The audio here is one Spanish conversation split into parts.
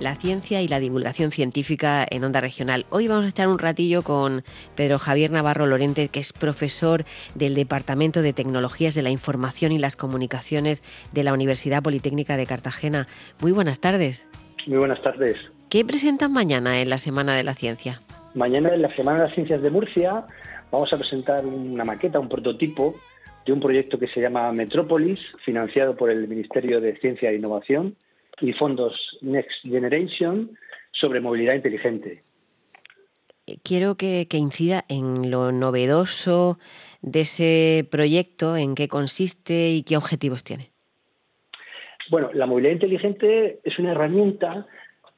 la ciencia y la divulgación científica en Onda Regional. Hoy vamos a echar un ratillo con Pedro Javier Navarro Lorente, que es profesor del Departamento de Tecnologías de la Información y las Comunicaciones de la Universidad Politécnica de Cartagena. Muy buenas tardes. Muy buenas tardes. ¿Qué presentan mañana en la Semana de la Ciencia? Mañana en la Semana de las Ciencias de Murcia vamos a presentar una maqueta, un prototipo de un proyecto que se llama Metrópolis, financiado por el Ministerio de Ciencia e Innovación y fondos Next Generation sobre movilidad inteligente. Quiero que, incida en lo novedoso de ese proyecto, en qué consiste y qué objetivos tiene. Bueno, la movilidad inteligente es una herramienta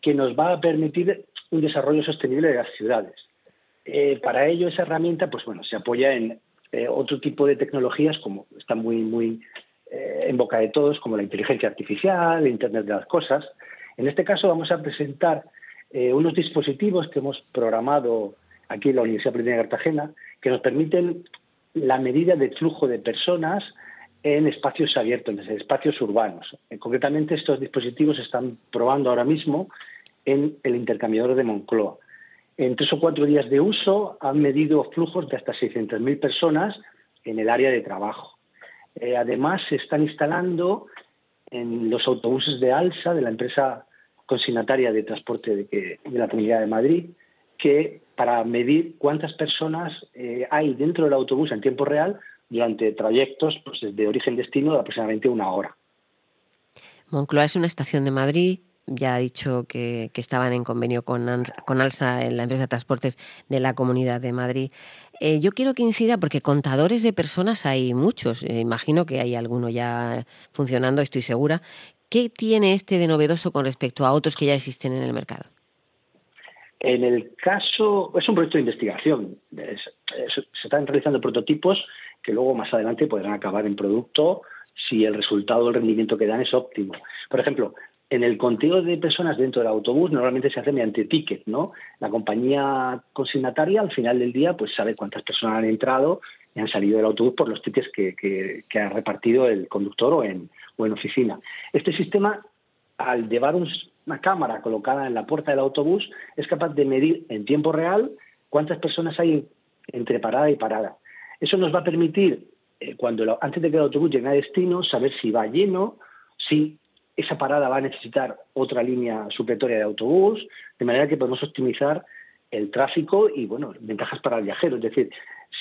que nos va a permitir un desarrollo sostenible de las ciudades. Eh, para ello, esa herramienta, pues bueno, se apoya en eh, otro tipo de tecnologías como está muy, muy eh, en boca de todos, como la inteligencia artificial, el Internet de las Cosas. En este caso vamos a presentar eh, unos dispositivos que hemos programado aquí en la Universidad Politécnica de Cartagena que nos permiten la medida de flujo de personas en espacios abiertos, en espacios urbanos. concretamente, estos dispositivos se están probando ahora mismo en el intercambiador de Moncloa en tres o cuatro días de uso han medido flujos de hasta 600.000 personas en el área de trabajo. Eh, además, se están instalando en los autobuses de ALSA, de la empresa consignataria de transporte de, la Comunidad de Madrid, que para medir cuántas personas eh, hay dentro del autobús en tiempo real durante trayectos pues, desde origen-destino de aproximadamente una hora. Moncloa es una estación de Madrid ya ha dicho que, estaban en convenio con, con, ALSA, en la empresa de transportes de la Comunidad de Madrid. Eh, yo quiero que incida, porque contadores de personas hay muchos, eh, imagino que hay alguno ya funcionando, estoy segura. ¿Qué tiene este de novedoso con respecto a otros que ya existen en el mercado? En el caso, es un proyecto de investigación. se están realizando prototipos que luego más adelante podrán acabar en producto si el resultado, el rendimiento que dan es óptimo. Por ejemplo, en el conteo de personas dentro del autobús normalmente se hace mediante ticket, ¿no? La compañía consignataria al final del día pues sabe cuántas personas han entrado y han salido del autobús por los tickets que, ha repartido el conductor o en, o en oficina. Este sistema, al llevar una cámara colocada en la puerta del autobús, es capaz de medir en tiempo real cuántas personas hay entre parada y parada. Eso nos va a permitir, eh, cuando antes de que el autobús llegue a destino, saber si va lleno, si esa parada va a necesitar otra línea supletoria de autobús, de manera que podemos optimizar el tráfico y, bueno, ventajas para el viajero. Es decir,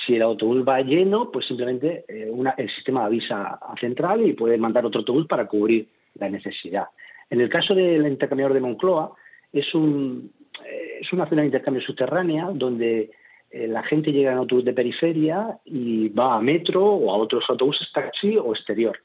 si el autobús va lleno, pues simplemente eh, el sistema avisa a central y puede mandar otro autobús para cubrir la necesidad. En el caso del intercambiador de Moncloa, es, un, eh, es una zona de intercambio subterránea donde eh, la gente llega en autobús de periferia y va a metro o a otros autobuses taxi o exterior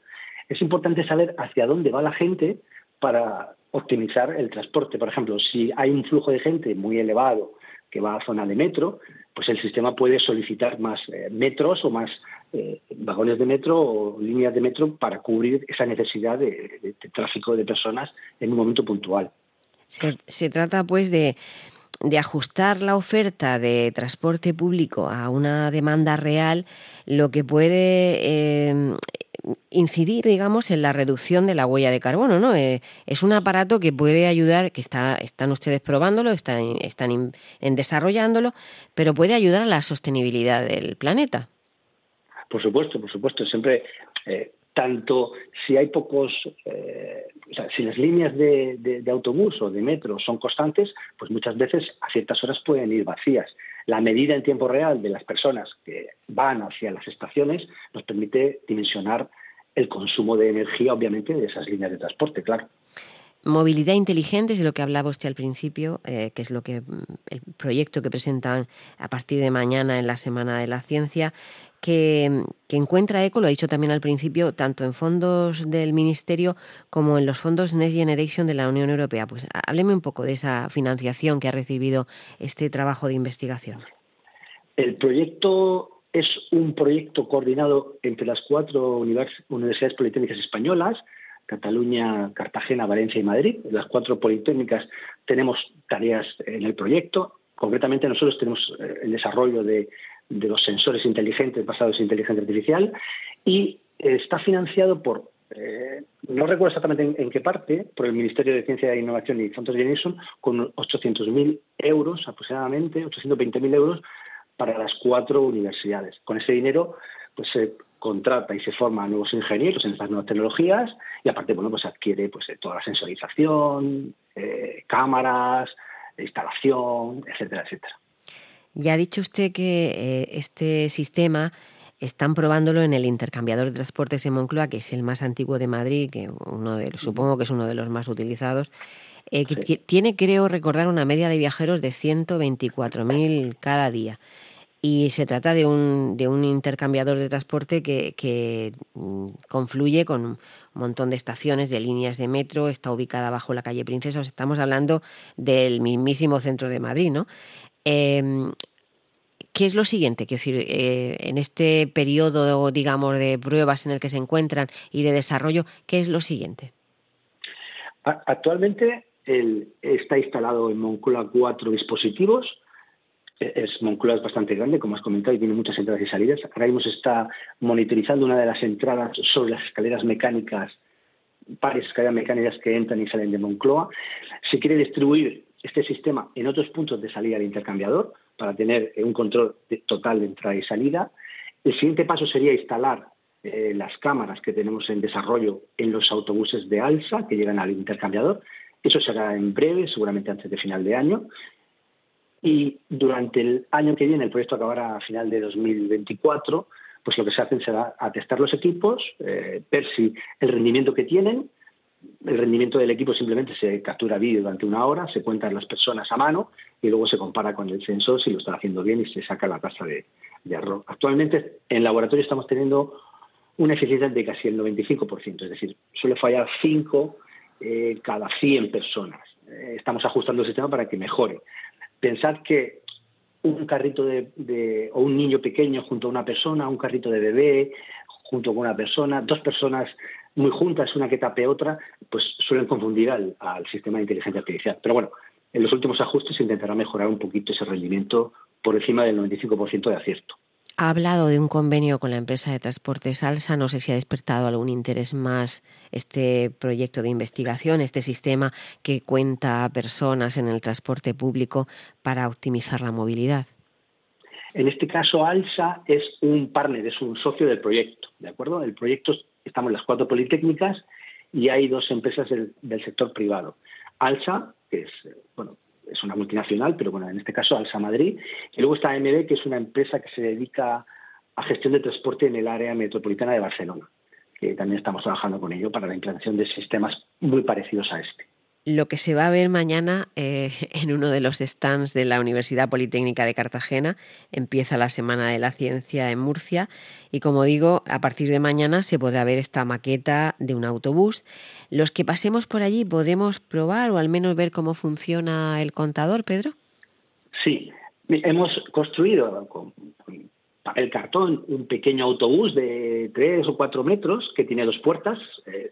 es importante saber hacia dónde va la gente para optimizar el transporte. Por ejemplo, si hay un flujo de gente muy elevado que va a zona de metro, pues el sistema puede solicitar más eh, metros o más eh, vagones de metro o líneas de metro para cubrir esa necesidad de, tráfico de personas en un momento puntual. Se, trata pues de, ajustar la oferta de transporte público a una demanda real, lo que puede eh, incidir, digamos, en la reducción de la huella de carbono, ¿no? Eh, es un aparato que puede ayudar, que está, están ustedes probándolo, están, están en desarrollándolo, pero puede ayudar a la sostenibilidad del planeta. Por supuesto, por supuesto. Siempre, eh, tanto si hay pocos, eh, si las líneas de, de, autobús o de metro son constantes, pues muchas veces a ciertas horas pueden ir vacías. La medida en tiempo real de las personas que van hacia las estaciones nos permite dimensionar el consumo de energía, obviamente, de esas líneas de transporte, claro. Movilidad inteligente es de lo que hablaba usted al principio, eh, que es lo que mm, el proyecto que presentan a partir de mañana en la Semana de la Ciencia, que, encuentra eco, lo ha dicho también al principio, tanto en fondos del Ministerio como en los fondos Next Generation de la Unión Europea. Pues hábleme un poco de esa financiación que ha recibido este trabajo de investigación. El proyecto es un proyecto coordinado entre las cuatro universidades politécnicas españolas, Cataluña, Cartagena, Valencia y Madrid. Las cuatro politécnicas tenemos tareas en el proyecto. Concretamente nosotros tenemos eh, el desarrollo de, los sensores inteligentes basados en inteligencia artificial y está financiado por eh, no recuerdo exactamente en, qué parte, por el Ministerio de Ciencia e Innovación y Fondos de Nixon, con 800.000 euros aproximadamente, 820.000 euros para las cuatro universidades. Con ese dinero, pues se contrata y se forma a nuevos ingenieros en estas nuevas tecnologías y aparte, bueno, pues adquiere pues toda la sensorización, eh, cámaras, instalación, etcétera, etcétera. Ya ha dicho usted que eh, este sistema están probándolo en el intercambiador de transportes en Moncloa, que es el más antiguo de Madrid, que uno de, supongo que es uno de los más utilizados. Eh, que tiene, creo recordar, una media de viajeros de 124.000 cada día. Y se trata de un, de un intercambiador de transporte que, que mm, confluye con un montón de estaciones, de líneas de metro, está ubicada bajo la calle Princesa. estamos hablando del mismísimo centro de Madrid, ¿no? Em, ¿Qué es lo siguiente? Quiero decir, eh, en este periodo, digamos, de pruebas en el que se encuentran y de desarrollo, ¿qué es lo siguiente? Actualmente está instalado en Moncloa cuatro dispositivos. E, es, Moncloa es bastante grande, como has comentado, y tiene muchas entradas y salidas. Ahora mismo se está monitorizando una de las entradas sobre las escaleras mecánicas, varias escaleras mecánicas que entran y salen de Moncloa. Se quiere distribuir este sistema en otros puntos de salida del intercambiador para tener un control total de entrada y salida. El siguiente paso sería instalar eh, las cámaras que tenemos en desarrollo en los autobuses de ALSA que llegan al intercambiador. Eso será en breve, seguramente antes de final de año. Y durante el año que viene, el proyecto acabará a final de 2024, pues lo que se hace será atestar los equipos, eh, ver si el rendimiento que tienen, el rendimiento del equipo simplemente se captura vídeo durante una hora, se cuentan las personas a mano y luego se compara con el sensor si lo está haciendo bien y se saca la tasa de, error. Actualmente en laboratorio estamos teniendo una eficiencia de casi el 95%, es decir, suele fallar 5 eh, cada 100 personas. Eh, estamos ajustando el sistema para que mejore. Pensad que un carrito de, o un niño pequeño junto a una persona, un carrito de bebé junto con una persona, dos personas muy juntas, una que tape otra, pues suelen confundir al, sistema de inteligencia artificial. Pero bueno, en los últimos ajustes se intentará mejorar un poquito ese rendimiento por encima del 95% de acierto. Ha hablado de un convenio con la empresa de transportes Alsa. No sé si ha despertado algún interés más este proyecto de investigación, este sistema que cuenta a personas en el transporte público para optimizar la movilidad. En este caso, Alsa es un partner, es un socio del proyecto, ¿de acuerdo? El proyecto estamos las cuatro politécnicas y hay dos empresas del, sector privado. Alsa, que es, bueno, es una multinacional, pero bueno, en este caso Alsa Madrid, y luego está AMB, que es una empresa que se dedica a gestión de transporte en el área metropolitana de Barcelona, que también estamos trabajando con ello para la implantación de sistemas muy parecidos a este lo que se va a ver mañana eh, en uno de los stands de la Universidad Politécnica de Cartagena. Empieza la Semana de la Ciencia en Murcia y como digo, a partir de mañana se podrá ver esta maqueta de un autobús. Los que pasemos por allí podremos probar o al menos ver cómo funciona el contador, Pedro. Sí, hemos construido con papel cartón un pequeño autobús de tres o cuatro metros que tiene dos puertas. Eh,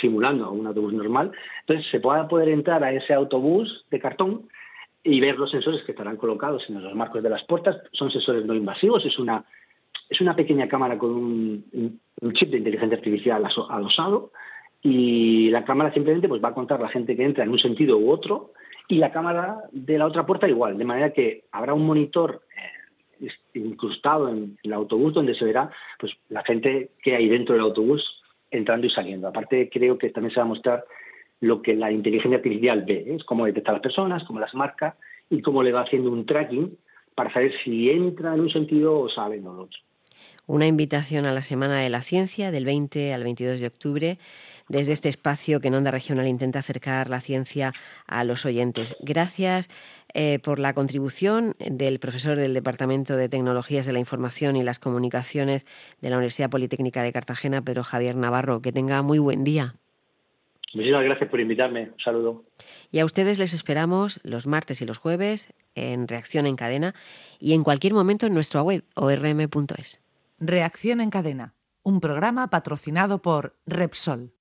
simulando un autobús normal. Entonces se pueda poder entrar a ese autobús de cartón y ver los sensores que estarán colocados en los marcos de las puertas. Son sensores no invasivos, es una, es una pequeña cámara con un, chip de inteligencia artificial adosado y la cámara simplemente pues, va a contar la gente que entra en un sentido u otro y la cámara de la otra puerta igual, de manera que habrá un monitor eh, incrustado en el autobús donde se verá pues la gente que hay dentro del autobús entrando y saliendo. Aparte, creo que también se va a mostrar lo que la inteligencia artificial ve, ¿eh? es cómo detecta a las personas, cómo las marca y cómo le va haciendo un tracking para saber si entra en un sentido o sale en otro. Una invitación a la Semana de la Ciencia del 20 al 22 de octubre desde este espacio que en Onda Regional intenta acercar la ciencia a los oyentes. Gracias eh, por la contribución del profesor del Departamento de Tecnologías de la Información y las Comunicaciones de la Universidad Politécnica de Cartagena, Pedro Javier Navarro. Que tenga muy buen día. Muchísimas gracias por invitarme. Un saludo. Y a ustedes les esperamos los martes y los jueves en Reacción en Cadena y en cualquier momento en nuestra web orm.es. Reacción en Cadena, un programa patrocinado por Repsol.